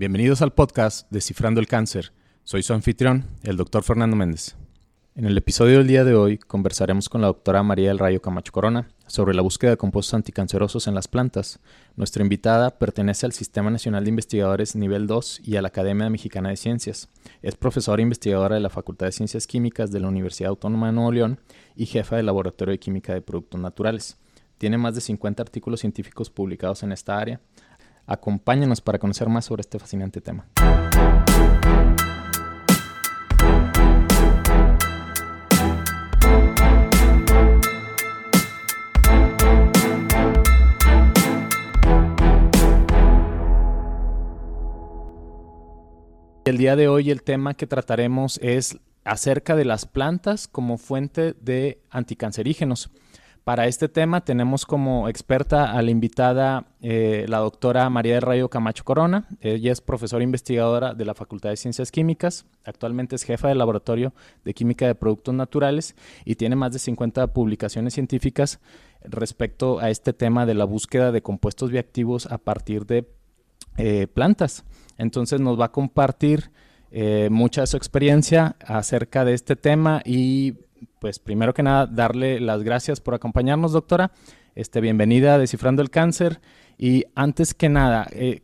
Bienvenidos al podcast Descifrando el Cáncer. Soy su anfitrión, el doctor Fernando Méndez. En el episodio del día de hoy conversaremos con la doctora María del Rayo Camacho Corona sobre la búsqueda de compuestos anticancerosos en las plantas. Nuestra invitada pertenece al Sistema Nacional de Investigadores Nivel 2 y a la Academia Mexicana de Ciencias. Es profesora e investigadora de la Facultad de Ciencias Químicas de la Universidad Autónoma de Nuevo León y jefa del Laboratorio de Química de Productos Naturales. Tiene más de 50 artículos científicos publicados en esta área, Acompáñanos para conocer más sobre este fascinante tema. El día de hoy el tema que trataremos es acerca de las plantas como fuente de anticancerígenos. Para este tema tenemos como experta a la invitada eh, la doctora María del Rayo Camacho Corona. Ella es profesora investigadora de la Facultad de Ciencias Químicas. Actualmente es jefa del Laboratorio de Química de Productos Naturales y tiene más de 50 publicaciones científicas respecto a este tema de la búsqueda de compuestos bioactivos a partir de eh, plantas. Entonces nos va a compartir eh, mucha de su experiencia acerca de este tema y pues primero que nada, darle las gracias por acompañarnos, doctora. Este, bienvenida a Descifrando el Cáncer. Y antes que nada, eh,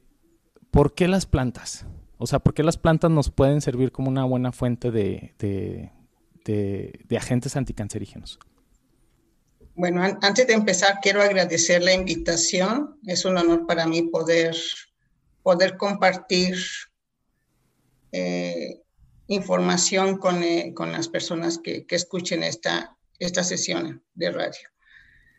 ¿por qué las plantas? O sea, ¿por qué las plantas nos pueden servir como una buena fuente de, de, agentes anticancerígenos? Bueno, antes de empezar, quiero agradecer la invitación. Es un honor para mí poder, poder compartir eh, información con, eh, con las personas que, escuchen esta, esta sesión de radio.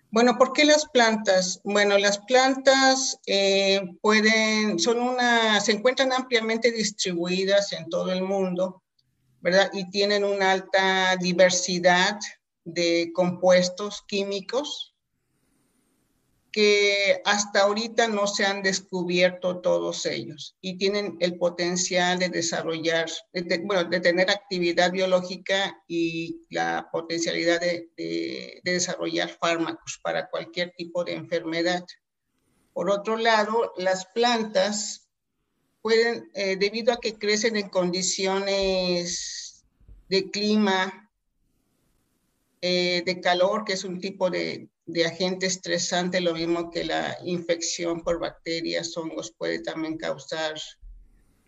Bueno, ¿por qué las plantas? Bueno, las plantas eh, pueden, son una, se encuentran ampliamente distribuidas en todo el mundo, ¿verdad? Y tienen una alta diversidad de compuestos químicos que hasta ahorita no se han descubierto todos ellos y tienen el potencial de desarrollar, de, bueno, de tener actividad biológica y la potencialidad de, de, desarrollar fármacos para cualquier tipo de enfermedad. Por otro lado, las plantas pueden, eh, debido a que crecen en condiciones de clima, eh, de calor, que es un tipo de, de agente estresante, lo mismo que la infección por bacterias, hongos, puede también causar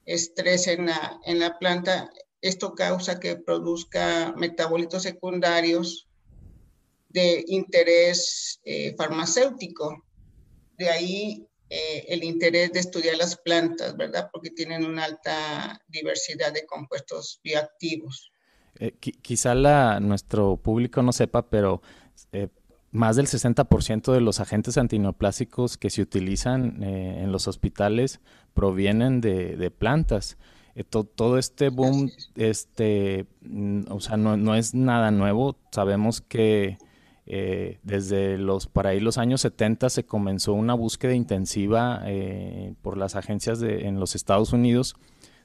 estrés en la, en la planta. Esto causa que produzca metabolitos secundarios de interés eh, farmacéutico. De ahí eh, el interés de estudiar las plantas, ¿verdad? Porque tienen una alta diversidad de compuestos bioactivos. Eh, quizá nuestro público no sepa, pero más del 60% de los agentes antineoplásicos que se utilizan eh, en los hospitales provienen de, plantas. Eh, todo este boom, este, mm, o sea, no, es nada nuevo. Sabemos que eh, desde los, para ahí los años 70 se comenzó una búsqueda intensiva por las agencias de, en los Estados Unidos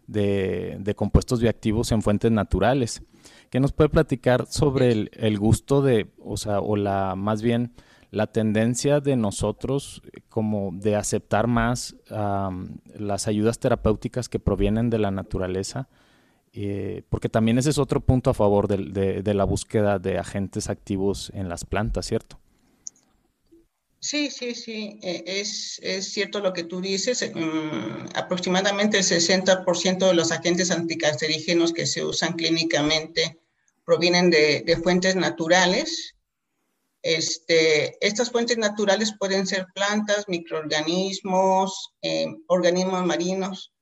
de, de compuestos bioactivos en fuentes naturales. ¿Qué nos puede platicar sobre el, gusto de, o sea, o la, más bien, la tendencia de nosotros como de aceptar más las ayudas terapéuticas que provienen de la naturaleza? Eh, porque también ese es otro punto a favor de, la búsqueda de agentes activos en las plantas, ¿cierto? Sí, sí, sí, eh, es, es, cierto lo que tú dices. Mm, aproximadamente el 60% de los agentes anticancerígenos que se usan clínicamente provienen de, fuentes naturales. Este, estas fuentes naturales pueden ser plantas, microorganismos, eh, organismos marinos,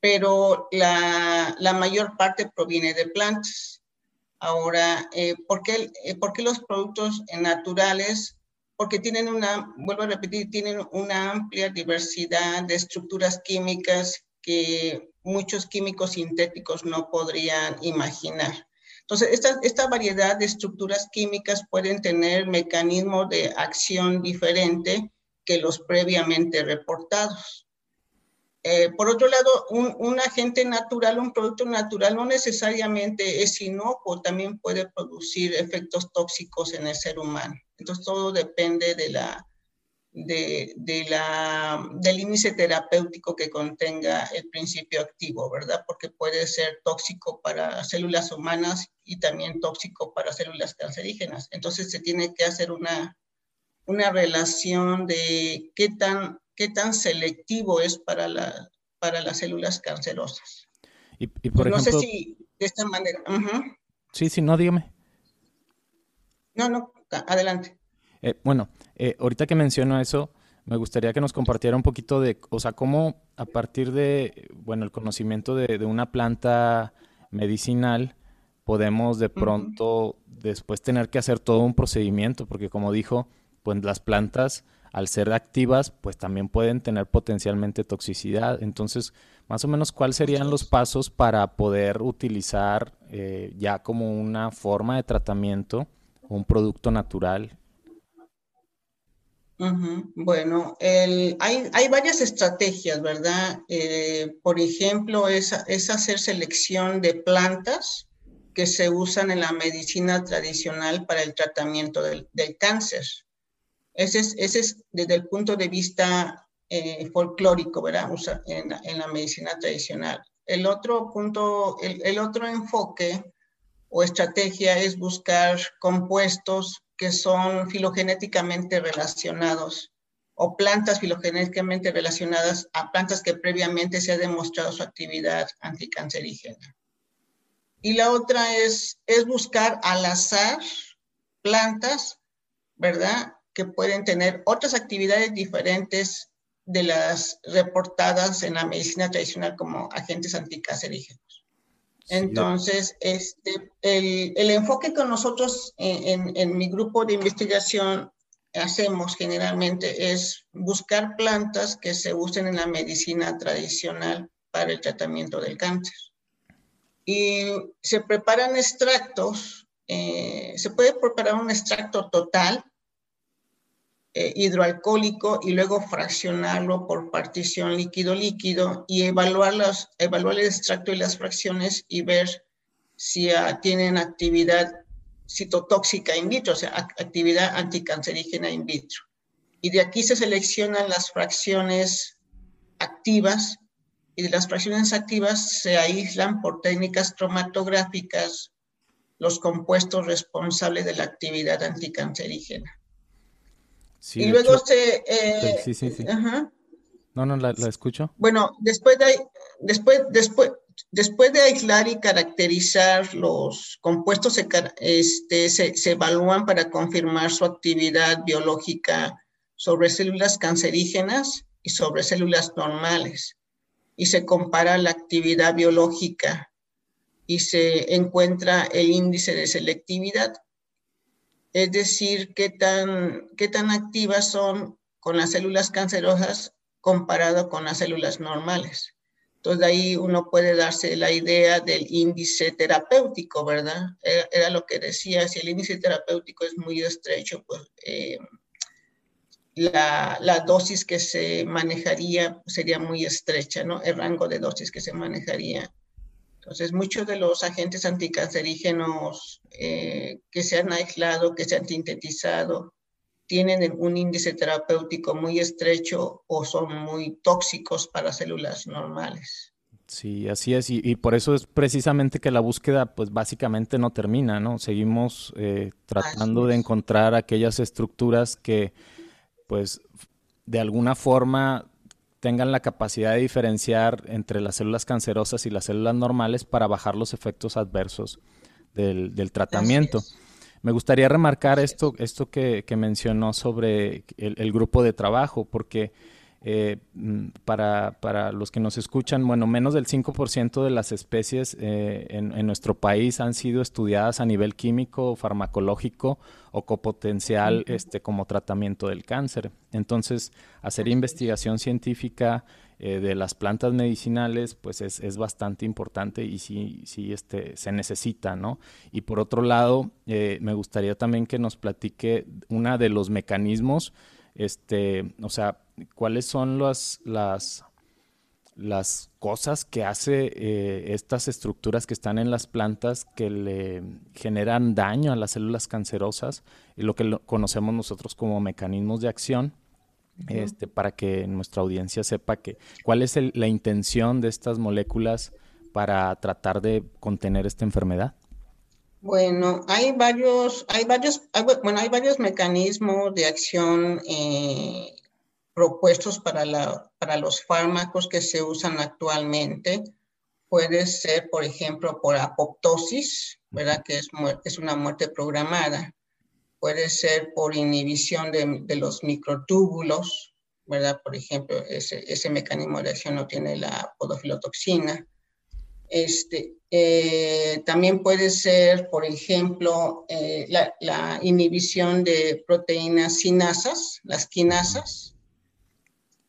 pero la, mayor parte proviene de plantas. Ahora, eh, ¿por, qué, eh, ¿por, qué, los productos naturales? Porque tienen una, vuelvo a repetir, tienen una amplia diversidad de estructuras químicas que muchos químicos sintéticos no podrían imaginar. Entonces, esta, esta variedad de estructuras químicas pueden tener mecanismos de acción diferente que los previamente reportados. Eh, por otro lado, un, un, agente natural, un producto natural no necesariamente es inocuo, también puede producir efectos tóxicos en el ser humano. Entonces, todo depende de la, de, la, del índice terapéutico que contenga el principio activo, ¿verdad? Porque puede ser tóxico para células humanas y también tóxico para células cancerígenas. Entonces se tiene que hacer una, una relación de qué tan, qué tan selectivo es para, la, para las células cancerosas. Y, por ejemplo, no sé si de esta manera. Sí, sí, no, dígame. No, no, adelante. Eh, bueno, eh, ahorita que menciono eso, me gustaría que nos compartiera un poquito de, o sea, cómo a partir de, bueno, el conocimiento de, una planta medicinal, podemos de pronto después tener que hacer todo un procedimiento, porque como dijo, pues las plantas, al ser activas, pues también pueden tener potencialmente toxicidad. Entonces, más o menos, ¿cuáles serían los pasos para poder utilizar eh, ya como una forma de tratamiento un producto natural bueno, hay, hay, varias estrategias, ¿verdad? Eh, por ejemplo, es, es, hacer selección de plantas que se usan en la medicina tradicional para el tratamiento del, del cáncer. Ese es, ese es, desde el punto de vista eh, folclórico, ¿verdad? en, en, la medicina tradicional. El otro punto, el, el otro enfoque o estrategia es buscar compuestos que son filogenéticamente relacionados o plantas filogenéticamente relacionadas a plantas que previamente se ha demostrado su actividad anticancerígena. Y la otra es, es buscar al azar plantas, ¿verdad? Que pueden tener otras actividades diferentes de las reportadas en la medicina tradicional como agentes anticancerígenos. Entonces, este, el, enfoque que nosotros en, en, mi grupo de investigación hacemos generalmente es buscar plantas que se usen en la medicina tradicional para el tratamiento del cáncer. Y se preparan extractos, eh, se puede preparar un extracto total eh, hidroalcohólico y luego fraccionarlo por partición líquido-líquido y evaluar, evaluar el extracto y las fracciones y ver si ah, tienen actividad citotóxica in vitro, o sea, actividad anticancerígena in vitro. Y de aquí se seleccionan las fracciones activas y de las fracciones activas se aíslan por técnicas cromatográficas los compuestos responsables de la actividad anticancerígena y luego se... Eh, sí, sí, sí. No, no, la, escucho. Bueno, después de, después, después, después de aislar y caracterizar los compuestos, se, este, se, se evalúan para confirmar su actividad biológica sobre células cancerígenas y sobre células normales. Y se compara la actividad biológica y se encuentra el índice de selectividad es decir, qué tan, qué tan activas son con las células cancerosas comparado con las células normales. Entonces, ahí uno puede darse la idea del índice terapéutico, ¿verdad? Era, lo que decía, si el índice terapéutico es muy estrecho, pues eh, la, la, dosis que se manejaría sería muy estrecha, ¿no? El rango de dosis que se manejaría entonces, muchos de los agentes anticancerígenos eh, que se han aislado, que se han sintetizado, tienen un índice terapéutico muy estrecho o son muy tóxicos para células normales. Sí, así es, y, por eso es precisamente que la búsqueda, pues básicamente no termina, ¿no? Seguimos eh, tratando de encontrar aquellas estructuras que, pues, de alguna forma tengan la capacidad de diferenciar entre las células cancerosas y las células normales para bajar los efectos adversos del, tratamiento. Me gustaría remarcar esto, esto que, mencionó sobre el, grupo de trabajo, porque eh, mm, para, para, los que nos escuchan, bueno, menos del 5% de las especies eh, en, nuestro país han sido estudiadas a nivel químico, farmacológico o copotencial este, como tratamiento del cáncer. Entonces, hacer investigación científica eh, de las plantas medicinales, pues es, es, bastante importante y sí, sí este, se necesita, ¿no? Y por otro lado, me gustaría también que nos platique una de los mecanismos este, o sea, cuáles son las, las, las cosas que hace eh, estas estructuras que están en las plantas que le generan daño a las células cancerosas y lo que conocemos nosotros como mecanismos de acción este, para que nuestra audiencia sepa que, cuál es la intención de estas moléculas para tratar de contener esta enfermedad. Bueno, hay varios, hay varios, bueno, hay varios mecanismos de acción eh, propuestos para, la, para los fármacos que se usan actualmente. Puede ser, por ejemplo, por apoptosis, ¿verdad? Que es, es una muerte programada. Puede ser por inhibición de, de los microtúbulos, ¿verdad? Por ejemplo, ese, ese mecanismo de acción no tiene la podofilotoxina. Este, eh, también puede ser, por ejemplo, eh, la, inhibición de proteínas sinasas, las quinasas,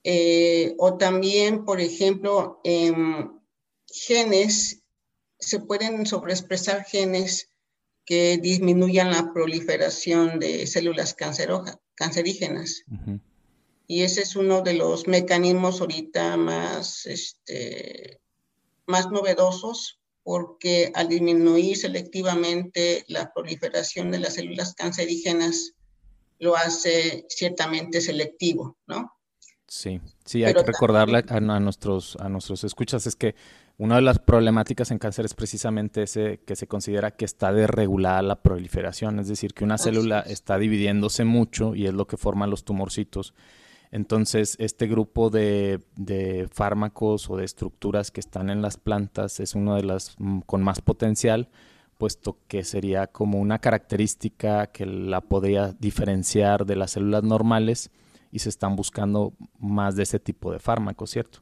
eh, o también, por ejemplo, genes, se pueden sobreexpresar genes que disminuyan la proliferación de células cancerígenas. Y ese es uno de los mecanismos ahorita más este, más novedosos porque al disminuir selectivamente la proliferación de las células cancerígenas, lo hace ciertamente selectivo, ¿no? Sí, sí, hay que recordarle a, nuestros, a nuestros escuchas es que una de las problemáticas en cáncer es precisamente ese que se considera que está desregulada la proliferación, es decir, que una célula está dividiéndose mucho y es lo que forman los tumorcitos entonces, este grupo de, fármacos o de estructuras que están en las plantas es uno de las mm, con más potencial, puesto que sería como una característica que la podría diferenciar de las células normales y se están buscando más de ese tipo de fármacos, ¿cierto?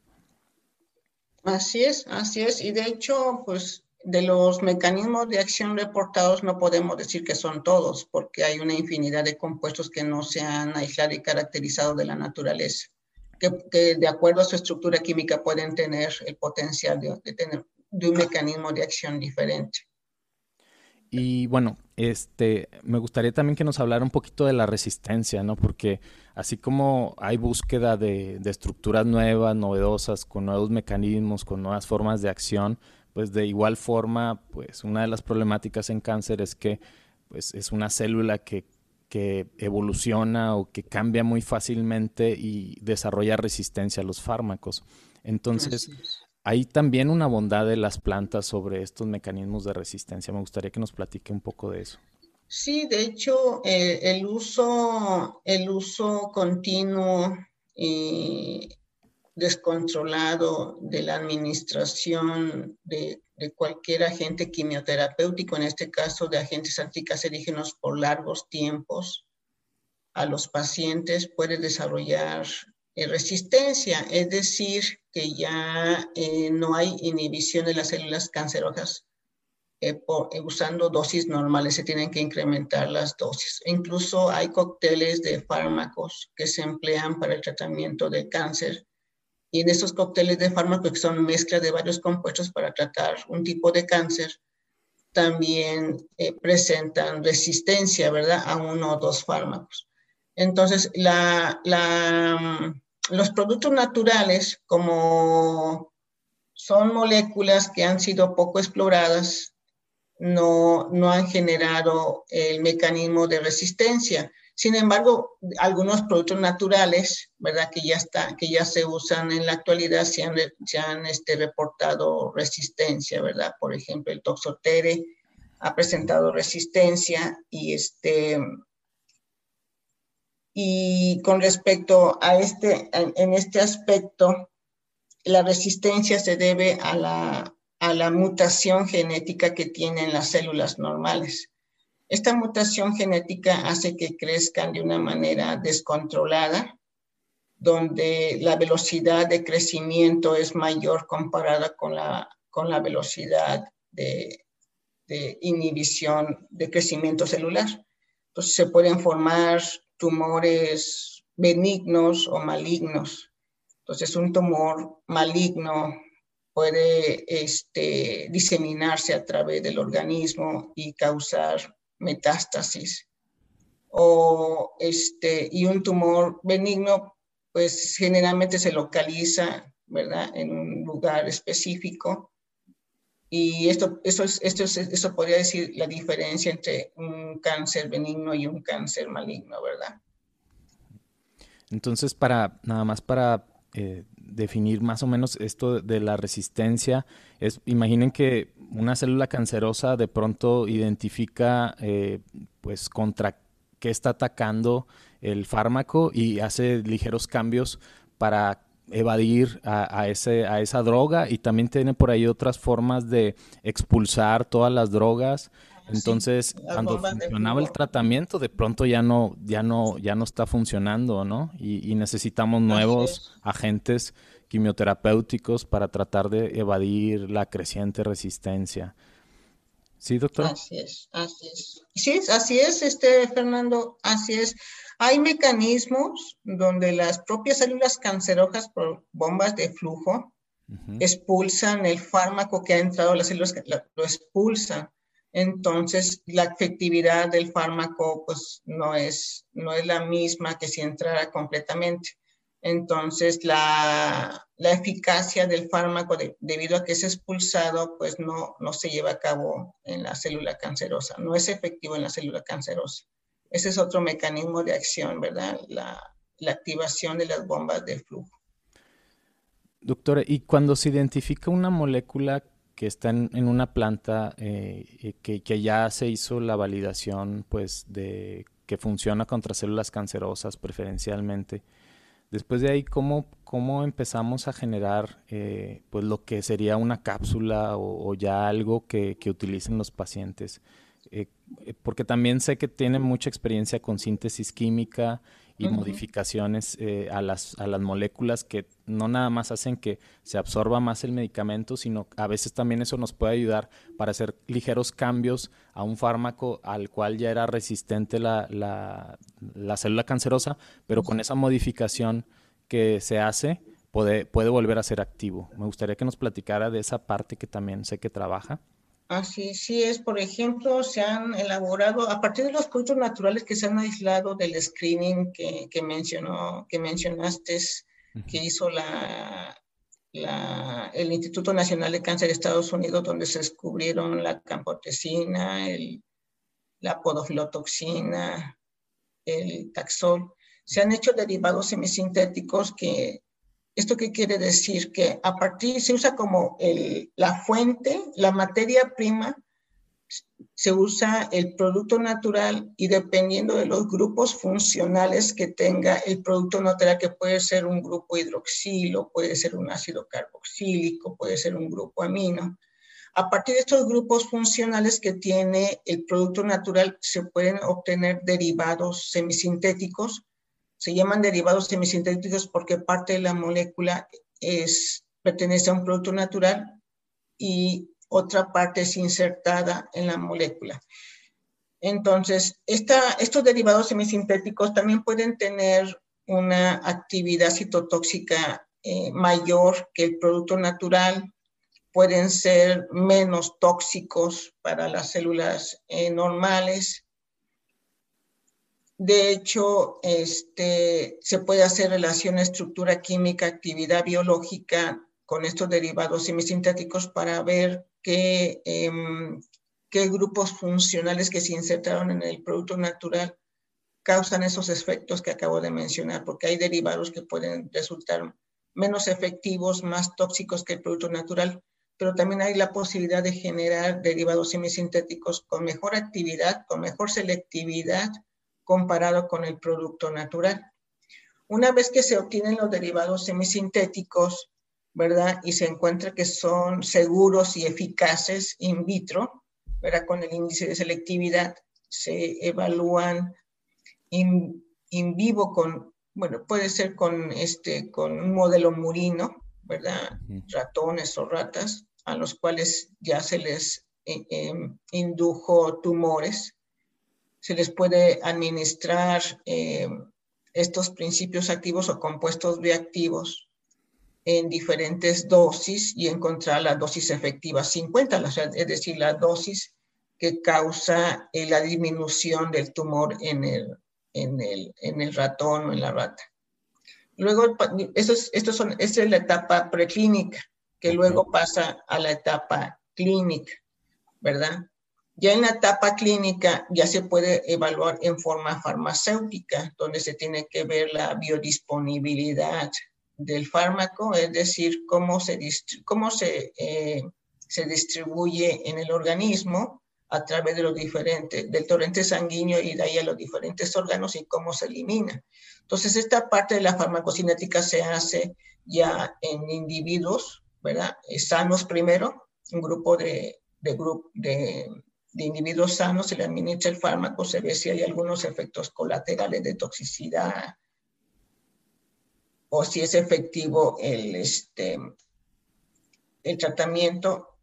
Así es, así es. Y de hecho, pues de los mecanismos de acción reportados no podemos decir que son todos, porque hay una infinidad de compuestos que no se han aislado y caracterizado de la naturaleza, que, de acuerdo a su estructura química pueden tener el potencial de, tener de un mecanismo de acción diferente. Y bueno, este, me gustaría también que nos hablara un poquito de la resistencia, ¿no? Porque así como hay búsqueda de, de estructuras nuevas, novedosas, con nuevos mecanismos, con nuevas formas de acción, pues de igual forma, pues una de las problemáticas en cáncer es que pues es una célula que, evoluciona o que cambia muy fácilmente y desarrolla resistencia a los fármacos. Entonces, hay también una bondad de las plantas sobre estos mecanismos de resistencia. Me gustaría que nos platique un poco de eso. Sí, de hecho, eh, el, uso, el uso continuo y descontrolado de la administración de, cualquier agente quimioterapéutico, en este caso de agentes anticancerígenos por largos tiempos a los pacientes, puede desarrollar eh, resistencia, es decir, que ya eh, no hay inhibición de las células cancerosas eh, usando dosis normales, se tienen que incrementar las dosis. Incluso hay cócteles de fármacos que se emplean para el tratamiento del cáncer y en estos cócteles de fármacos, que son mezclas de varios compuestos para tratar un tipo de cáncer, también eh, presentan resistencia, ¿verdad?, a uno o dos fármacos. Entonces, la, los productos naturales, como son moléculas que han sido poco exploradas, no, no han generado el mecanismo de resistencia. Sin embargo, algunos productos naturales, ¿verdad? Que ya, está, que ya se usan en la actualidad, se han, se han este, reportado resistencia, ¿verdad? Por ejemplo, el toxotere ha presentado resistencia y este... Y con respecto a este, en, este aspecto, la resistencia se debe a la, a la mutación genética que tienen las células normales. Esta mutación genética hace que crezcan de una manera descontrolada, donde la velocidad de crecimiento es mayor comparada con la, con la velocidad de, inhibición de crecimiento celular. Entonces se pueden formar tumores benignos o malignos. Entonces un tumor maligno puede este, diseminarse a través del organismo y causar metástasis. O este, y un tumor benigno, pues generalmente se localiza, ¿verdad?, en un lugar específico. Y esto, esto, es, esto, es, eso podría decir la diferencia entre un cáncer benigno y un cáncer maligno, ¿verdad? Entonces, para nada más para eh, definir más o menos esto de la resistencia, es imaginen que una célula cancerosa de pronto identifica eh, pues contra qué está atacando el fármaco y hace ligeros cambios para evadir a, ese, a esa droga y también tiene por ahí otras formas de expulsar todas las drogas. Entonces, cuando funcionaba el tratamiento, de pronto ya no, ya no, ya no está funcionando, ¿no? Y, necesitamos nuevos agentes quimioterapéuticos para tratar de evadir la creciente resistencia. ¿Sí, doctor? Así es, así es. Sí, así es, este, Fernando, así es. Hay mecanismos donde las propias células cancerógenas por bombas de flujo expulsan el fármaco que ha entrado a las células, lo expulsan. Entonces, la efectividad del fármaco pues no es, no es la misma que si entrara completamente. Entonces, la, la eficacia del fármaco, debido a que es expulsado, pues no, no se lleva a cabo en la célula cancerosa, no es efectivo en la célula cancerosa. Ese es otro mecanismo de acción, ¿verdad? La, la activación de las bombas de flujo. Doctora, ¿y cuando se identifica una molécula que está en, una planta eh, que, que, ya se hizo la validación, pues, de que funciona contra células cancerosas preferencialmente, después de ahí, ¿cómo, cómo empezamos a generar, eh, pues, lo que sería una cápsula o, ya algo que, que utilicen los pacientes? Eh, eh, porque también sé que tiene mucha experiencia con síntesis química y modificaciones eh, a, las, a las moléculas que no nada más hacen que se absorba más el medicamento, sino a veces también eso nos puede ayudar para hacer ligeros cambios a un fármaco al cual ya era resistente la, la, la célula cancerosa, pero con esa modificación que se hace puede, puede volver a ser activo. Me gustaría que nos platicara de esa parte que también sé que trabaja. Así sí es, por ejemplo, se han elaborado a partir de los productos naturales que se han aislado del screening que, que mencionó, que mencionaste, que hizo la, la, el Instituto Nacional de Cáncer de Estados Unidos, donde se descubrieron la campotecina, el, la podofilotoxina, el taxol. Se han hecho derivados semisintéticos que ¿Esto qué quiere decir? Que a partir, se usa como la fuente, la materia prima, se usa el producto natural y dependiendo de los grupos funcionales que tenga el producto natural, que puede ser un grupo hidroxilo, puede ser un ácido carboxílico, puede ser un grupo amino. A partir de estos grupos funcionales que tiene el producto natural, se pueden obtener derivados semisintéticos se llaman derivados semisintéticos porque parte de la molécula es, pertenece a un producto natural y otra parte es insertada en la molécula. Entonces, estos derivados semisintéticos también pueden tener una actividad citotóxica eh, mayor que el producto natural, pueden ser menos tóxicos para las células eh, normales de hecho, este, se puede hacer relación estructura química, actividad biológica con estos derivados semisintéticos para ver qué, em, qué grupos funcionales que se insertaron en el producto natural causan esos efectos que acabo de mencionar, porque hay derivados que pueden resultar menos efectivos, más tóxicos que el producto natural, pero también hay la posibilidad de generar derivados semisintéticos con mejor actividad, con mejor selectividad comparado con el producto natural. Una vez que se obtienen los derivados semisintéticos, ¿verdad? Y se encuentra que son seguros y eficaces in vitro, ¿verdad? Con el índice de selectividad se evalúan in, vivo con, bueno, puede ser con, este, con un modelo murino, ¿verdad? Ratones o ratas, a los cuales ya se les eh, em, indujo tumores se les puede administrar eh, estos principios activos o compuestos bioactivos en diferentes dosis y encontrar la dosis efectiva 50, es decir, la dosis que causa eh, la disminución del tumor en el, en el, en el ratón o en la rata. Luego, esto es, esto son, esta es la etapa preclínica, que luego pasa a la etapa clínica, ¿verdad? Ya en la etapa clínica ya se puede evaluar en forma farmacéutica, donde se tiene que ver la biodisponibilidad del fármaco, es decir, cómo se, cómo se, eh, se distribuye en el organismo a través de los diferentes, del torrente sanguíneo y de ahí a los diferentes órganos y cómo se elimina. Entonces, esta parte de la farmacocinética se hace ya en individuos, ¿verdad? Sanos primero, un grupo de, de, de de individuos sanos se le administra el fármaco, se ve si hay algunos efectos colaterales de toxicidad o si es efectivo el, este, el tratamiento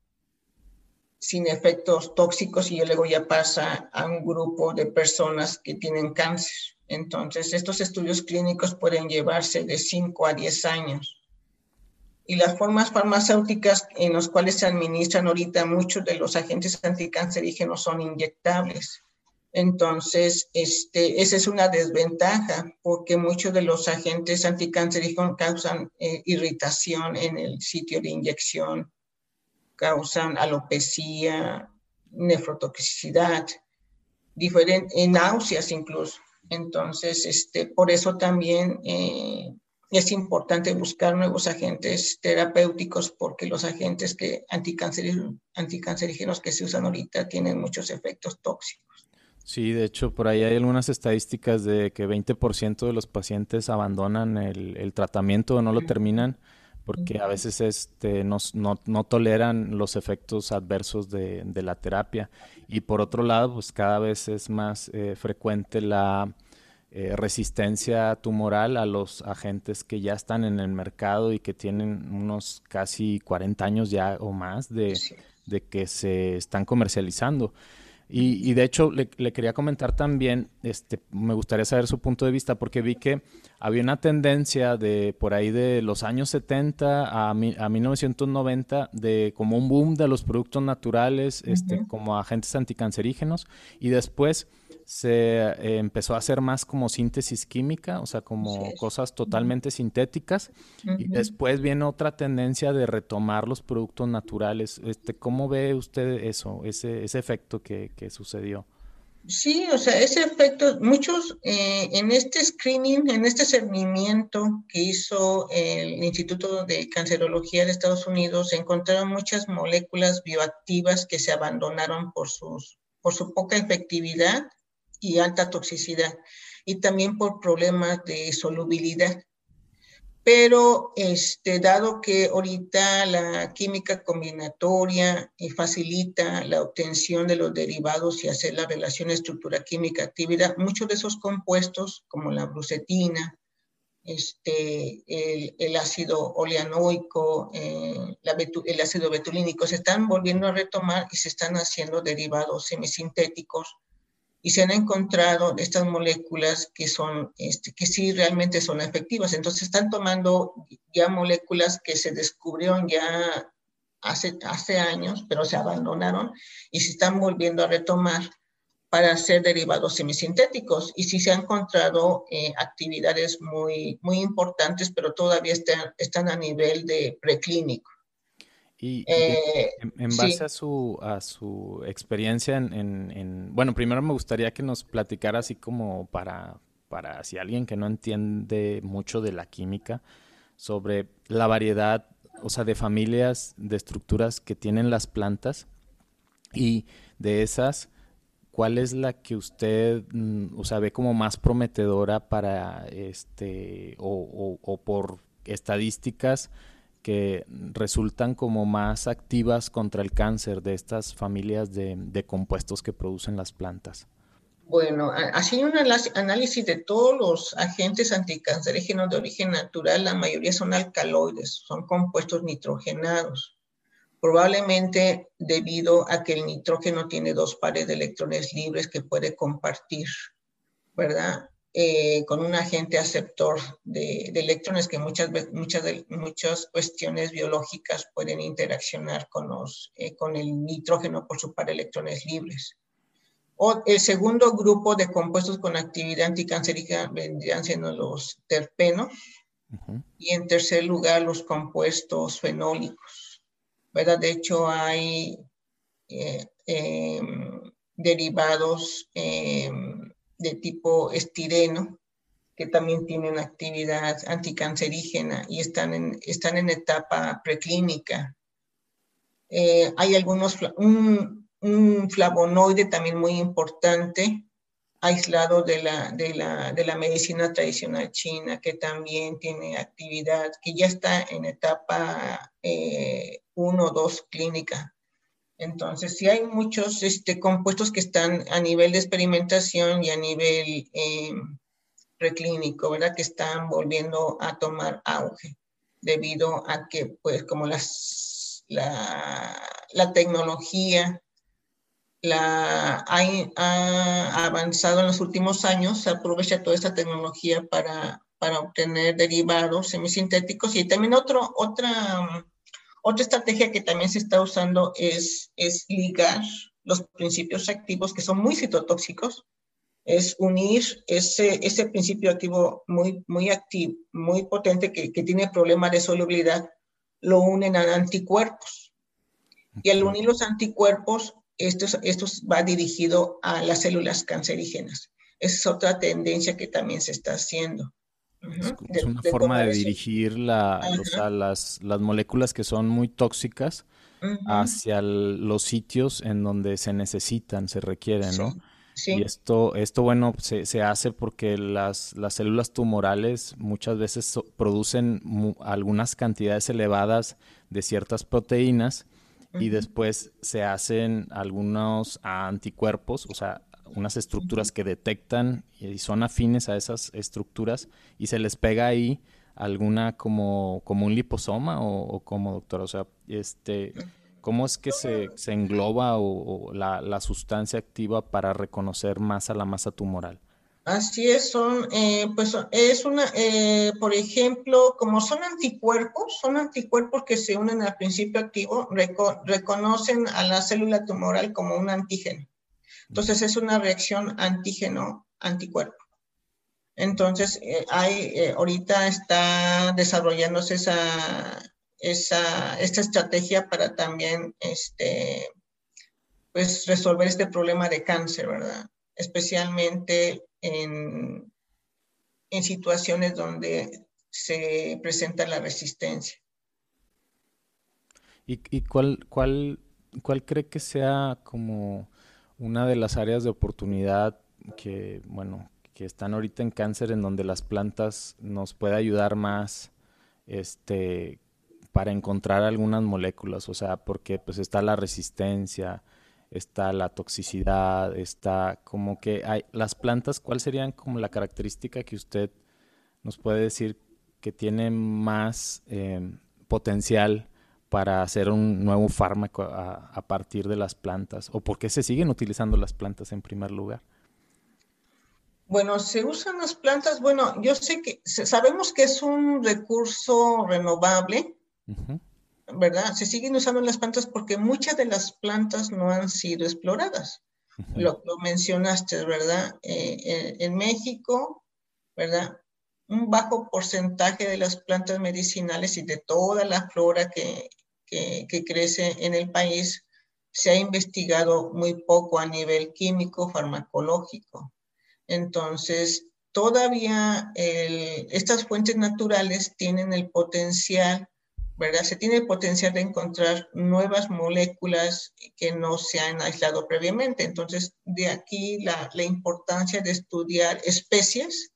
sin efectos tóxicos y luego ya pasa a un grupo de personas que tienen cáncer. Entonces, estos estudios clínicos pueden llevarse de 5 a 10 años y las formas farmacéuticas en las cuales se administran ahorita muchos de los agentes anticancerígenos son inyectables. Entonces, este, esa es una desventaja porque muchos de los agentes anticancerígenos causan eh, irritación en el sitio de inyección, causan alopecia, nefrotoxicidad, diferente, náuseas incluso. Entonces, este, por eso también eh, es importante buscar nuevos agentes terapéuticos porque los agentes que anticancerígenos, que se usan ahorita tienen muchos efectos tóxicos. Sí, de hecho, por ahí hay algunas estadísticas de que 20% de los pacientes abandonan el, tratamiento o no lo terminan porque a veces este, no, no, toleran los efectos adversos de, la terapia. Y por otro lado, pues cada vez es más eh, frecuente la eh, resistencia tumoral a los agentes que ya están en el mercado y que tienen unos casi 40 años ya o más de, que se están comercializando. Y, de hecho le, quería comentar también, este, me gustaría saber su punto de vista, porque vi que había una tendencia de por ahí de los años 70 a, a 1990 de como un boom de los productos naturales, este, como agentes anticancerígenos, y después se eh, empezó a hacer más como síntesis química, o sea, como cosas totalmente sintéticas. Y después viene otra tendencia de retomar los productos naturales. Este, ¿Cómo ve usted eso, ese, ese efecto que, que sucedió? Sí, o sea, ese efecto, muchos eh, en este screening, en este seguimiento que hizo el Instituto de Cancerología de Estados Unidos, encontraron muchas moléculas bioactivas que se abandonaron por, sus, por su poca efectividad y alta toxicidad y también por problemas de solubilidad. Pero este, dado que ahorita la química combinatoria eh, facilita la obtención de los derivados y hacer la relación estructura química actividad, muchos de esos compuestos, como la brucetina, este, el, ácido oleanoico, eh, el ácido betulínico, se están volviendo a retomar y se están haciendo derivados semisintéticos y se han encontrado estas moléculas que son, este, que sí realmente son efectivas. Entonces están tomando ya moléculas que se descubrieron ya hace, hace años, pero se abandonaron y se están volviendo a retomar para hacer derivados semisintéticos. Y sí se han encontrado eh, actividades muy, muy importantes, pero todavía están, están a nivel de preclínico. Y, eh, en, base a, su, a su experiencia en, Bueno, primero me gustaría que nos platicara así como para, para si alguien que no entiende mucho de la química, sobre la variedad, o sea, de familias, de estructuras que tienen las plantas y de esas, ¿cuál es la que usted, mm, o sea, ve como más prometedora para, este, o, o por estadísticas, que resultan como más activas contra el cáncer de estas familias de, compuestos que producen las plantas? Bueno, haciendo un análisis de todos los agentes anticancerígenos de origen natural, la mayoría son alcaloides, son compuestos nitrogenados, probablemente debido a que el nitrógeno tiene dos pares de electrones libres que puede compartir, ¿verdad? Eh, con un agente aceptor de, electrones que muchas, muchas, muchas cuestiones biológicas pueden interaccionar con, los, eh, con el nitrógeno por su par de electrones libres. O el segundo grupo de compuestos con actividad anticancerígena vendrían siendo los terpenos. Y en tercer lugar, los compuestos fenólicos. ¿verdad? De hecho, hay, eh, em, derivados em, de tipo estireno, que también tienen actividad anticancerígena y están en, están en etapa preclínica. Eh, hay algunos, un, un, flavonoide también muy importante, aislado de la, de, la, de la medicina tradicional china, que también tiene actividad, que ya está en etapa 1 eh, o 2 clínica. Entonces, sí hay muchos este, compuestos que están a nivel de experimentación y a nivel eh, preclínico, ¿verdad? Que están volviendo a tomar auge debido a que, pues, como las, la, la tecnología la, ha, avanzado en los últimos años, se aprovecha toda esta tecnología para, para obtener derivados semisintéticos y también otro, otra otra estrategia que también se está usando es, es ligar los principios activos que son muy citotóxicos, es unir ese, ese principio activo muy, muy activo, muy potente que, que tiene problemas de solubilidad, lo unen a anticuerpos. Y al unir los anticuerpos, esto, esto va dirigido a las células cancerígenas. Esa es otra tendencia que también se está haciendo. Es, una forma de dirigir las, moléculas que son muy tóxicas hacia los sitios en donde se necesitan, se requieren, ¿no? Y esto, esto bueno, se, hace porque las, células tumorales muchas veces producen algunas cantidades elevadas de ciertas proteínas y después se hacen algunos anticuerpos, o sea, unas estructuras que detectan y son afines a esas estructuras y se les pega ahí alguna como, como un liposoma o, como doctor, o sea, este, ¿cómo es que se, se engloba o, la, la, sustancia activa para reconocer más a la masa tumoral? Así es, son, eh, pues es una, eh, por ejemplo, como son anticuerpos, son anticuerpos que se unen al principio activo, reconocen a la célula tumoral como un antígeno. Entonces es una reacción antígeno-anticuerpo. Entonces, eh, hay, eh, ahorita está desarrollándose esa, esta estrategia para también este, pues, resolver este problema de cáncer, ¿verdad? Especialmente en, en situaciones donde se presenta la resistencia. ¿Y, y cuál, cuál, cuál cree que sea como una de las áreas de oportunidad que, bueno, que están ahorita en cáncer, en donde las plantas nos puede ayudar más, este, para encontrar algunas moléculas, o sea, porque pues está la resistencia, está la toxicidad, está como que hay las plantas, ¿cuál serían como la característica que usted nos puede decir que tiene más eh, potencial para hacer un nuevo fármaco a, partir de las plantas? ¿O por qué se siguen utilizando las plantas en primer lugar? Bueno, se usan las plantas, bueno, yo sé que sabemos que es un recurso renovable, ¿verdad? Se siguen usando las plantas porque muchas de las plantas no han sido exploradas. lo, mencionaste, ¿verdad? Eh, eh, en México, ¿verdad? Un bajo porcentaje de las plantas medicinales y de toda la flora que, que, crece en el país, se ha investigado muy poco a nivel químico, farmacológico. Entonces, todavía estas fuentes naturales tienen el potencial, ¿verdad? Se tiene el potencial de encontrar nuevas moléculas que no se han aislado previamente. Entonces, de aquí la, la importancia de estudiar especies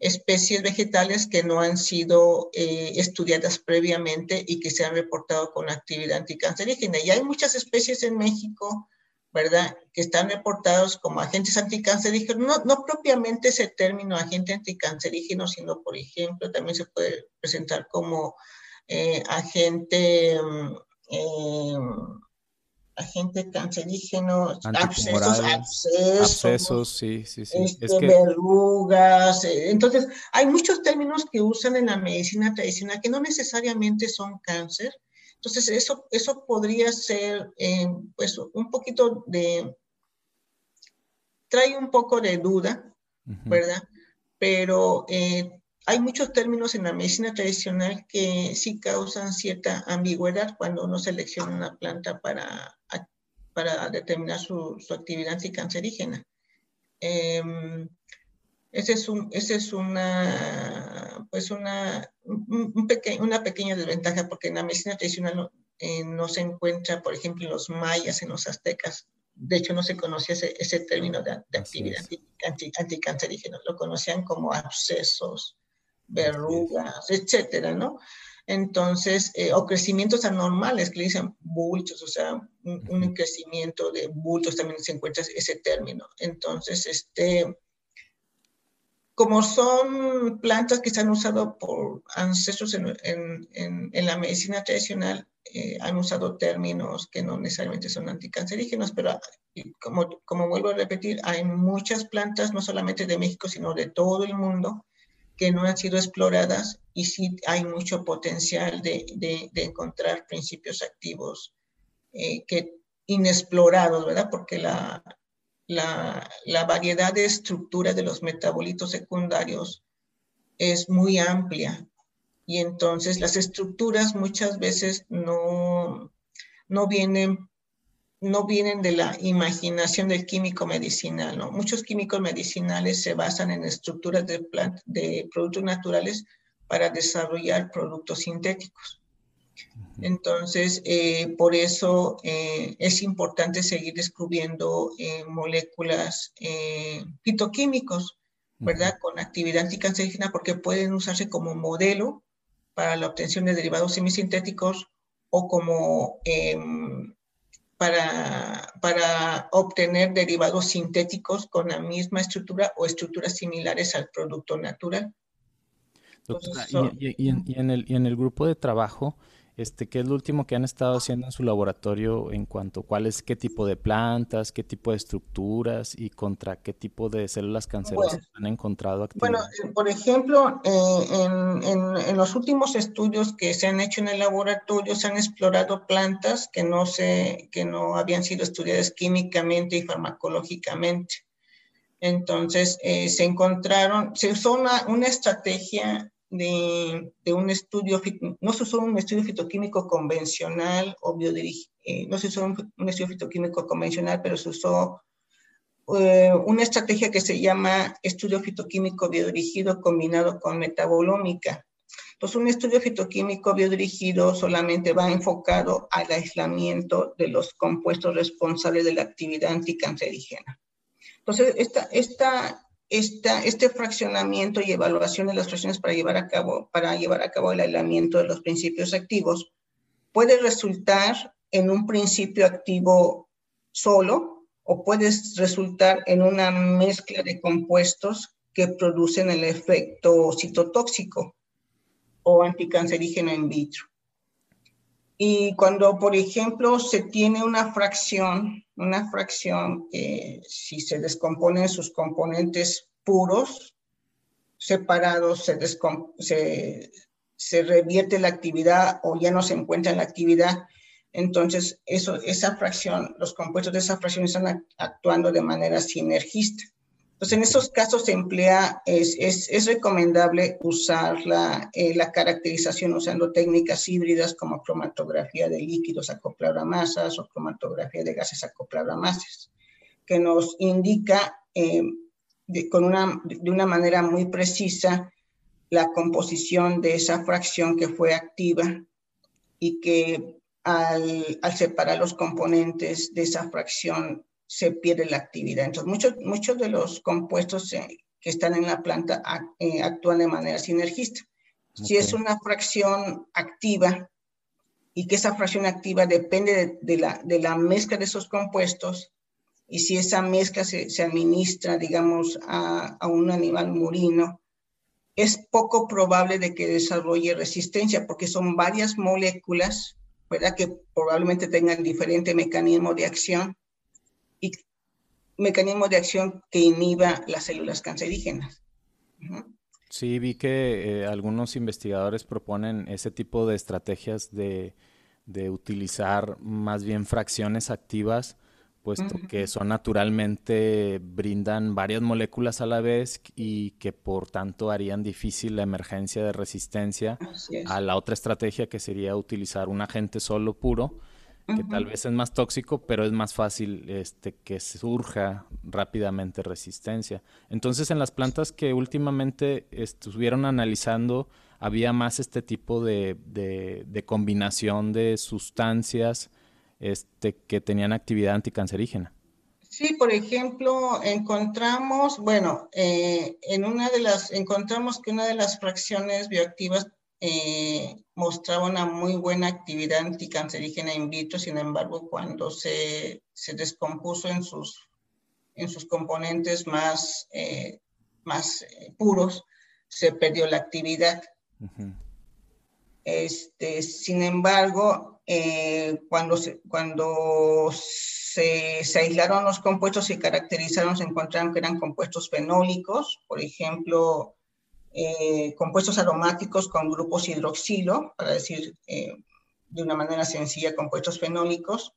especies vegetales que no han sido eh, estudiadas previamente y que se han reportado con actividad anticancerígena. Y hay muchas especies en México, ¿verdad?, que están reportados como agentes anticancerígenos, no, no propiamente ese término agente anticancerígeno, sino, por ejemplo, también se puede presentar como eh, agente mm, eh, agente cancerígeno, abscesos, abscesos, sí, sí, sí. Este, verrugas. Eh, entonces, hay muchos términos que usan en la medicina tradicional que no necesariamente son cáncer. Entonces, eso, eso podría ser, eh, pues, un poquito de, trae un poco de duda, ¿verdad? Pero eh, hay muchos términos en la medicina tradicional que sí causan cierta ambigüedad cuando uno selecciona una planta para para determinar su, su actividad anticancerígena. Em, es, un, ese es una, pues una, un una pequeña desventaja porque en la medicina tradicional no, eh, no, se encuentra, por ejemplo, en los mayas, en los aztecas. De hecho, no se conocía ese, ese término de, actividad anticancerígena. Lo conocían como abscesos, verrugas, etcétera, ¿no? Entonces, eh, o crecimientos anormales, que le dicen bultos, o sea, un, crecimiento de bultos también se encuentra ese término. Entonces, este, como son plantas que se han usado por ancestros en, en, en, la medicina tradicional, eh, han usado términos que no necesariamente son anticancerígenos, pero como, como vuelvo a repetir, hay muchas plantas, no solamente de México, sino de todo el mundo, que no han sido exploradas y sí hay mucho potencial de, de, encontrar principios activos eh, que inexplorados, ¿verdad? Porque la, la, la, variedad de estructuras de los metabolitos secundarios es muy amplia y entonces las estructuras muchas veces no, no vienen no vienen de la imaginación del químico medicinal. ¿no? Muchos químicos medicinales se basan en estructuras de, de productos naturales para desarrollar productos sintéticos. Entonces, eh, por eso eh, es importante seguir descubriendo eh, moléculas fitoquímicos, ¿verdad? Con actividad anticancerígena porque pueden usarse como modelo para la obtención de derivados semisintéticos o como em, para, para obtener derivados sintéticos con la misma estructura o estructuras similares al producto natural. y, en, el, y en el grupo de trabajo, este, ¿qué es lo último que han estado haciendo en su laboratorio en cuanto a cuál es qué tipo de plantas, qué tipo de estructuras y contra qué tipo de células cancerosas han encontrado Bueno, eh, por ejemplo, eh, en, en, en, los últimos estudios que se han hecho en el laboratorio se han explorado plantas que no, se, que no habían sido estudiadas químicamente y farmacológicamente. Entonces, eh, se encontraron, se usó una, una estrategia de, un estudio, no se usó un estudio fitoquímico convencional o eh, no se usó un, estudio fitoquímico convencional, pero se usó eh, una estrategia que se llama estudio fitoquímico biodirigido combinado con metabolómica. Entonces, un estudio fitoquímico biodirigido solamente va enfocado al aislamiento de los compuestos responsables de la actividad anticancerígena. Entonces, esta, esta, este fraccionamiento y evaluación de las fracciones para llevar a cabo, para llevar a cabo el aislamiento de los principios activos puede resultar en un principio activo solo o puede resultar en una mezcla de compuestos que producen el efecto citotóxico o anticancerígeno in vitro. Y cuando, por ejemplo, se tiene una fracción, una fracción que si se descomponen sus componentes puros, separados, se, se, revierte la actividad o ya no se encuentra en la actividad, entonces eso, esa fracción, los compuestos de esa fracción están actuando de manera sinergista. Pues en esos casos se emplea, es, es, es recomendable usar la, eh, la, caracterización usando técnicas híbridas como cromatografía de líquidos acoplado a masas o cromatografía de gases acoplado a masas, que nos indica eh, de, con una, de una manera muy precisa la composición de esa fracción que fue activa y que al, al separar los componentes de esa fracción se pierde la actividad. Entonces, muchos, muchos de los compuestos eh, que están en la planta eh, actúan de manera sinergista. Si es una fracción activa y que esa fracción activa depende de, la, de, la, mezcla de esos compuestos, y si esa mezcla se, se administra, digamos, a, a, un animal murino, es poco probable de que desarrolle resistencia, porque son varias moléculas, ¿verdad? Que probablemente tengan diferente mecanismo de acción y mecanismos de acción que inhiba las células cancerígenas. Sí, vi que eh, algunos investigadores proponen ese tipo de estrategias de, de utilizar más bien fracciones activas, puesto que son naturalmente, brindan varias moléculas a la vez y que por tanto harían difícil la emergencia de resistencia a la otra estrategia que sería utilizar un agente solo puro que tal vez es más tóxico, pero es más fácil este, que surja rápidamente resistencia. Entonces, en las plantas que últimamente estuvieron analizando, había más este tipo de, de, combinación de sustancias este, que tenían actividad anticancerígena. Sí, por ejemplo, encontramos, bueno, eh, en una de las, encontramos que una de las fracciones bioactivas eh, mostraba una muy buena actividad anticancerígena in vitro, sin embargo, cuando se, se descompuso en sus, en sus componentes más, eh, más eh, puros, se perdió la actividad. este, sin embargo, cuando, se, cuando se, se, aislaron los compuestos y caracterizaron, se encontraron que eran compuestos fenólicos, por ejemplo, eh, compuestos aromáticos con grupos hidroxilo, para decir eh, de una manera sencilla, compuestos fenólicos,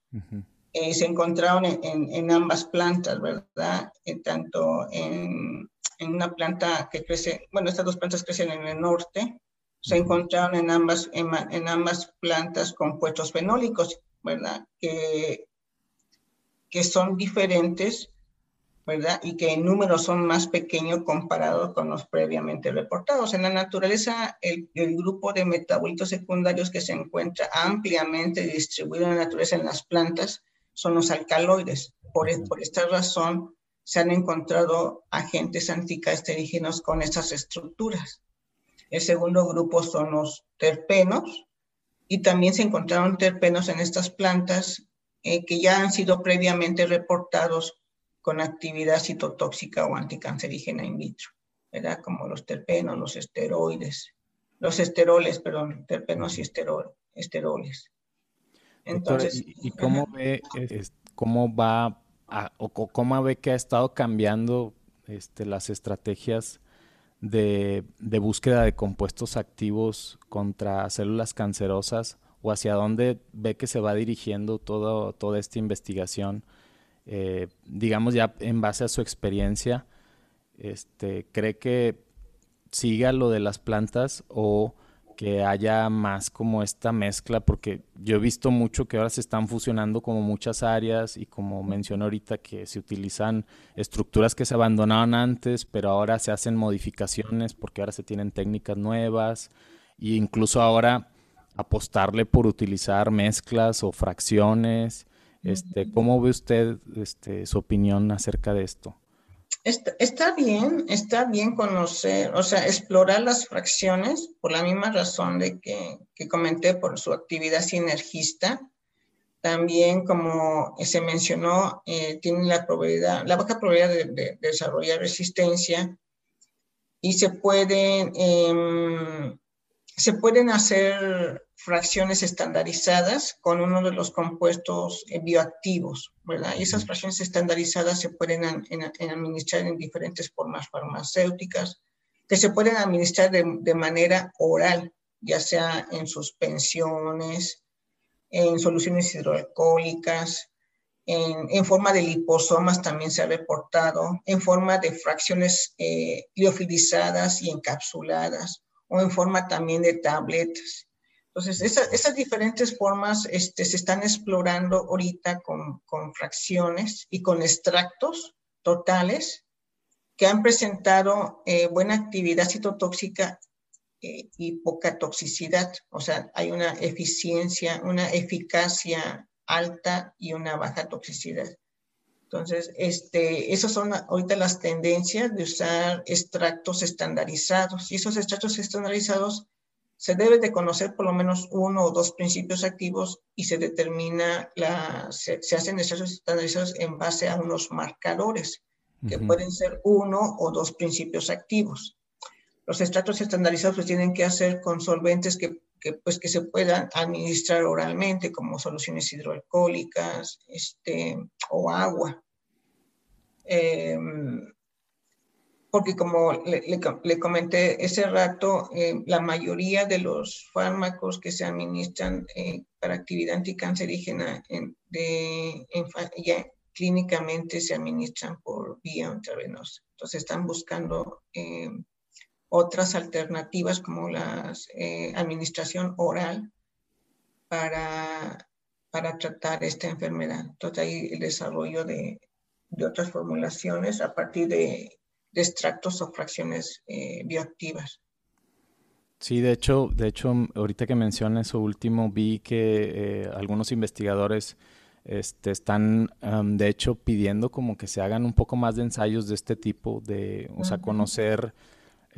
eh, se encontraron en, ambas plantas, ¿verdad? tanto en, una planta que crece, bueno, estas dos plantas crecen en el norte, se encontraron en ambas, en, ambas plantas compuestos fenólicos, ¿verdad? Que, que son diferentes ¿verdad? Y que en números son más pequeños comparados con los previamente reportados. En la naturaleza, el, grupo de metabolitos secundarios que se encuentra ampliamente distribuido en la naturaleza en las plantas son los alcaloides. Por, por esta razón, se han encontrado agentes anticancerígenos con esas estructuras. El segundo grupo son los terpenos, y también se encontraron terpenos en estas plantas eh, que ya han sido previamente reportados con actividad citotóxica o anticancerígena in vitro, ¿verdad? Como los terpenos, los esteroides, los esteroles, perdón, terpenos y esteroles. Entonces, ¿y, cómo ve, cómo va, o cómo ve que ha estado cambiando este, las estrategias de, de, búsqueda de compuestos activos contra células cancerosas o hacia dónde ve que se va dirigiendo todo, toda esta investigación eh, digamos ya en base a su experiencia, este, cree que siga lo de las plantas o que haya más como esta mezcla, porque yo he visto mucho que ahora se están fusionando como muchas áreas y como mencioné ahorita que se utilizan estructuras que se abandonaban antes, pero ahora se hacen modificaciones porque ahora se tienen técnicas nuevas. E incluso ahora apostarle por utilizar mezclas o fracciones este, ¿Cómo ve usted este, su opinión acerca de esto? Está, bien, está bien conocer, o sea, explorar las fracciones por la misma razón de que, comenté por su actividad sinergista. También, como se mencionó, eh, tiene la probabilidad, la baja probabilidad de, desarrollar resistencia y se pueden, em, se pueden hacer fracciones estandarizadas con uno de los compuestos eh, bioactivos, ¿verdad? Y esas fracciones estandarizadas se pueden administrar en diferentes formas farmacéuticas, que se pueden administrar de, manera oral, ya sea en suspensiones, en soluciones hidroalcohólicas, en, forma de liposomas también se ha reportado, en forma de fracciones eh, liofilizadas y encapsuladas, o en forma también de tabletas. Entonces, esas diferentes formas este, se están explorando ahorita con, con, fracciones y con extractos totales que han presentado eh, buena actividad citotóxica eh, y poca toxicidad. O sea, hay una eficiencia, una eficacia alta y una baja toxicidad. Entonces, este, esas son ahorita las tendencias de usar extractos estandarizados. Y esos extractos estandarizados se debe de conocer por lo menos uno o dos principios activos y se determina, la, se, hacen esos estandarizados en base a unos marcadores, que pueden ser uno o dos principios activos. Los estratos estandarizados pues, tienen que hacer con solventes que, que, pues, que se puedan administrar oralmente, como soluciones hidroalcohólicas este, o agua. Eh, porque como le, comenté ese rato, eh, la mayoría de los fármacos que se administran eh, para actividad anticancerígena de, ya clínicamente se administran por vía intravenosa. Entonces están buscando eh, otras alternativas como la administración oral para para tratar esta enfermedad. Entonces hay el desarrollo de, de otras formulaciones a partir de, de extractos o fracciones eh, bioactivas. Sí, de hecho, de hecho, ahorita que menciona eso último, vi que eh, algunos investigadores este, están, de hecho, pidiendo como que se hagan un poco más de ensayos de este tipo, de, o sea, conocer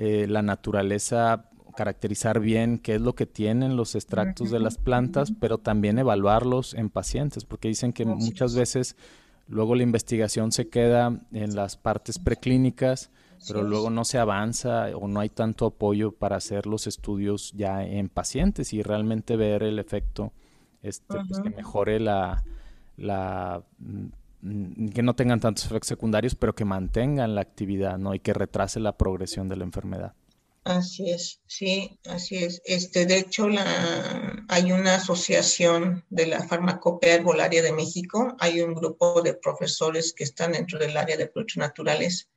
eh, la naturaleza, caracterizar bien qué es lo que tienen los extractos de las plantas, pero también evaluarlos en pacientes, porque dicen que muchas veces luego la investigación se queda en las partes preclínicas pero luego no se avanza o no hay tanto apoyo para hacer los estudios ya en pacientes y realmente ver el efecto, este, pues, que mejore la, la mm, que no tengan tantos efectos secundarios, pero que mantengan la actividad, ¿no? Y que retrase la progresión de la enfermedad. Así es, sí, así es. Este, de hecho, hay una asociación de la farmacopea herbolaria de México, hay un grupo de profesores que están dentro del área de productos naturales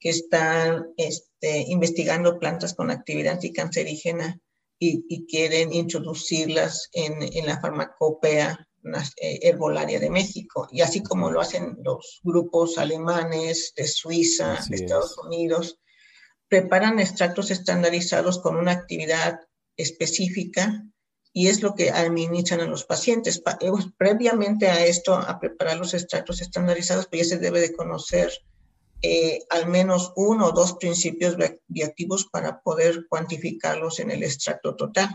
que están este, investigando plantas con actividad anticancerígena y, y quieren introducirlas en, en la farmacopea herbolaria de México. Y así como lo hacen los grupos alemanes, de Suiza, de Estados Unidos, preparan extractos estandarizados con una actividad específica y es lo que administran a los pacientes. Eh, previamente a esto, a preparar los extractos estandarizados, pues ya se debe de conocer eh, al menos uno o dos principios bioactivos para poder cuantificarlos en el extracto total.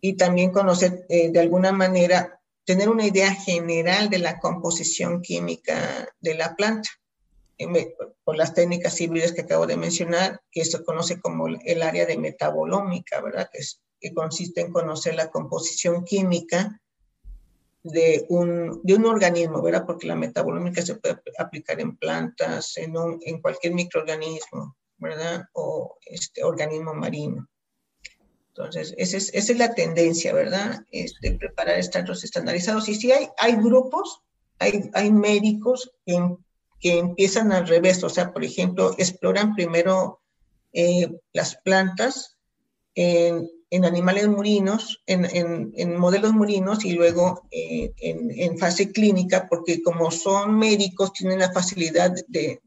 Y también conocer eh, de alguna manera, tener una idea general de la composición química de la planta por las técnicas civiles que acabo de mencionar, que se conoce como el área de metabolómica, ¿verdad? Que, consiste en conocer la composición química de un, de un organismo, ¿verdad? Porque la metabolómica se puede aplicar en plantas, en, en cualquier microorganismo, ¿verdad? O este organismo marino. Entonces, esa es, esa es la tendencia, ¿verdad? Este, preparar extractos estandarizados. Y sí hay, grupos, hay, médicos que, empiezan al revés, o sea, por ejemplo, exploran primero eh, las plantas en, animales murinos, en, modelos murinos y luego eh, en, fase clínica, porque como son médicos, tienen la facilidad de,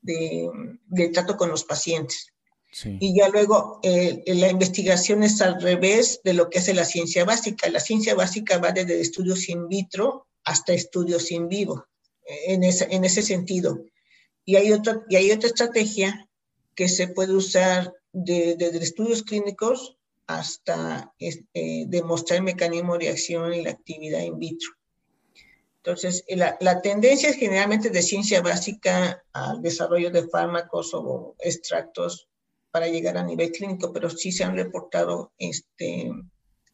de, trato con los pacientes. Y ya luego eh, la investigación es al revés de lo que hace la ciencia básica. La ciencia básica va desde estudios in vitro hasta estudios in vivo, en ese, en ese sentido. Y hay, otro, y hay otra estrategia que se puede usar desde de estudios clínicos hasta este, demostrar el mecanismo de acción y la actividad in vitro. Entonces, la, la, tendencia es generalmente de ciencia básica al desarrollo de fármacos o extractos para llegar a nivel clínico, pero sí se han reportado, este,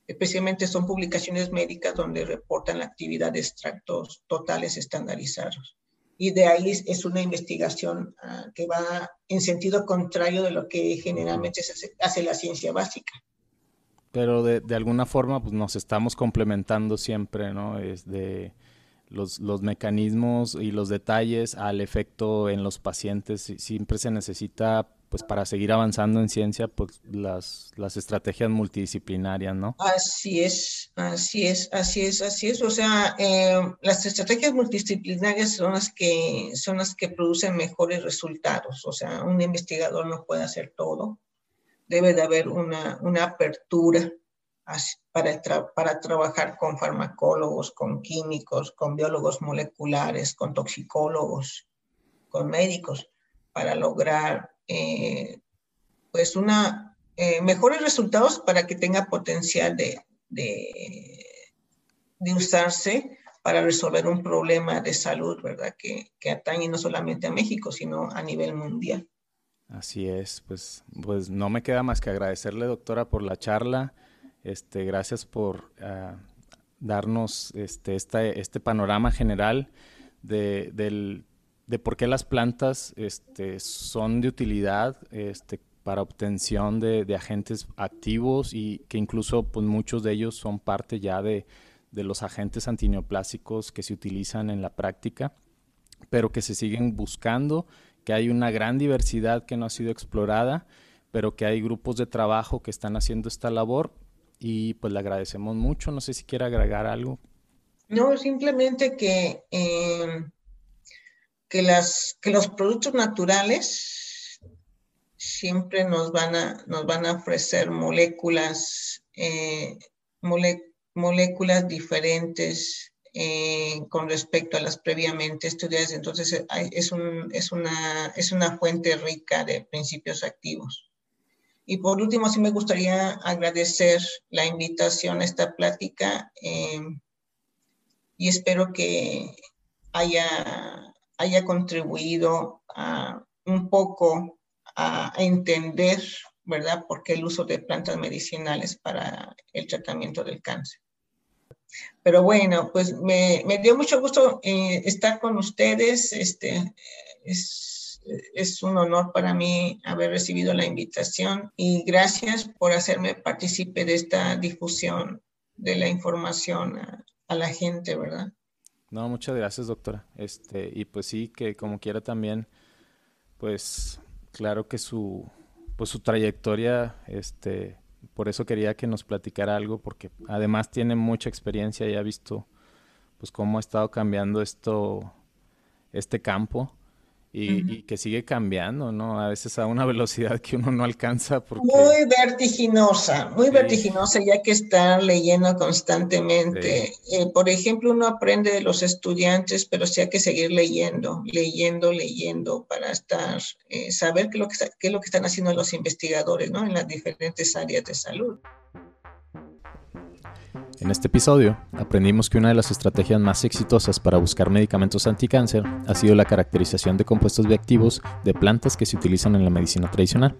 especialmente son publicaciones médicas donde reportan la actividad de extractos totales estandarizados. Y de ahí es una investigación uh, que va en sentido contrario de lo que generalmente se hace, hace la ciencia básica pero de, de, alguna forma pues nos estamos complementando siempre, ¿no? Es de los, los, mecanismos y los detalles al efecto en los pacientes. Siempre se necesita, pues para seguir avanzando en ciencia, pues las, las estrategias multidisciplinarias, ¿no? Así es, así es, así es, así es. O sea, eh, las estrategias multidisciplinarias son las, que, son las que producen mejores resultados. O sea, un investigador no puede hacer todo debe de haber una, una apertura para, para trabajar con farmacólogos, con químicos, con biólogos moleculares, con toxicólogos, con médicos, para lograr eh, pues una, eh, mejores resultados para que tenga potencial de, de, usarse para resolver un problema de salud, ¿verdad? Que, que atañe no solamente a México, sino a nivel mundial. Así es, pues, pues no me queda más que agradecerle, doctora, por la charla. Este, gracias por uh, darnos este, este panorama general de, del, de por qué las plantas este, son de utilidad este, para obtención de, de, agentes activos y que incluso pues, muchos de ellos son parte ya de, de los agentes antineoplásicos que se utilizan en la práctica, pero que se siguen buscando que hay una gran diversidad que no ha sido explorada, pero que hay grupos de trabajo que están haciendo esta labor y pues le agradecemos mucho. No sé si quiere agregar algo. No, simplemente que, em, que, las, que los productos naturales siempre nos van a, nos van a ofrecer moléculas, eh, moléculas diferentes eh, con respecto a las previamente estudiadas. Entonces, eh, es, un, es, una, es una fuente rica de principios activos. Y por último, sí me gustaría agradecer la invitación a esta plática em, y espero que haya, haya contribuido a, un poco a entender, ¿verdad?, por qué el uso de plantas medicinales para el tratamiento del cáncer. Pero bueno, pues me, dio mucho gusto eh, estar con ustedes. Este, es, un honor para mí haber recibido la invitación y gracias por hacerme partícipe de esta difusión de la información a, la gente, ¿verdad? No, muchas gracias, doctora. Este, y pues sí, que como quiera también, pues claro que su, pues su trayectoria, este, por eso quería que nos platicara algo, porque además tiene mucha experiencia y ha visto pues cómo ha estado cambiando esto, este campo y, que sigue cambiando, ¿no? A veces a una velocidad que uno no alcanza. Muy vertiginosa, muy vertiginosa, ya que está leyendo constantemente. Eh, por ejemplo, uno aprende de los estudiantes, pero sí hay que seguir leyendo, leyendo, leyendo, para estar, eh, saber qué lo, que qué es lo que están haciendo los investigadores, ¿no? En las diferentes áreas de salud. En este episodio aprendimos que una de las estrategias más exitosas para buscar medicamentos anticáncer ha sido la caracterización de compuestos bioactivos de plantas que se utilizan en la medicina tradicional.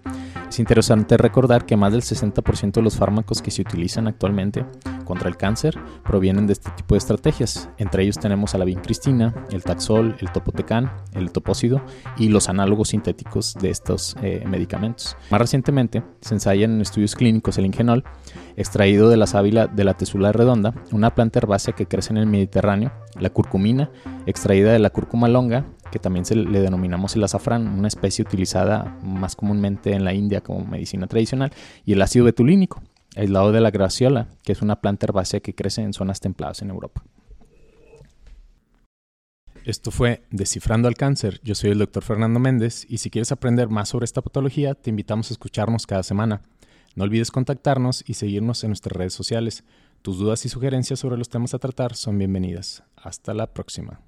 Es interesante recordar que más del 60% de los fármacos que se utilizan actualmente contra el cáncer provienen de este tipo de estrategias. Entre ellos tenemos a la vincristina, el taxol, el topotecan, el topócido y los análogos sintéticos de estos eh, medicamentos. Más recientemente se ensaya en estudios clínicos el ingenol, extraído de la sábila de la tesula redonda, una planta herbácea que crece en el Mediterráneo, la curcumina, extraída de la cúrcuma longa, que también le denominamos el azafrán, una especie utilizada más comúnmente en la India como medicina tradicional, y el ácido betulínico, aislado de la graciola, que es una planta herbácea que crece en zonas templadas en Europa. Esto fue Descifrando al Cáncer. Yo soy el doctor Fernando Méndez y si quieres aprender más sobre esta patología, te invitamos a escucharnos cada semana. No olvides contactarnos y seguirnos en nuestras redes sociales. Tus dudas y sugerencias sobre los temas a tratar son bienvenidas. Hasta la próxima.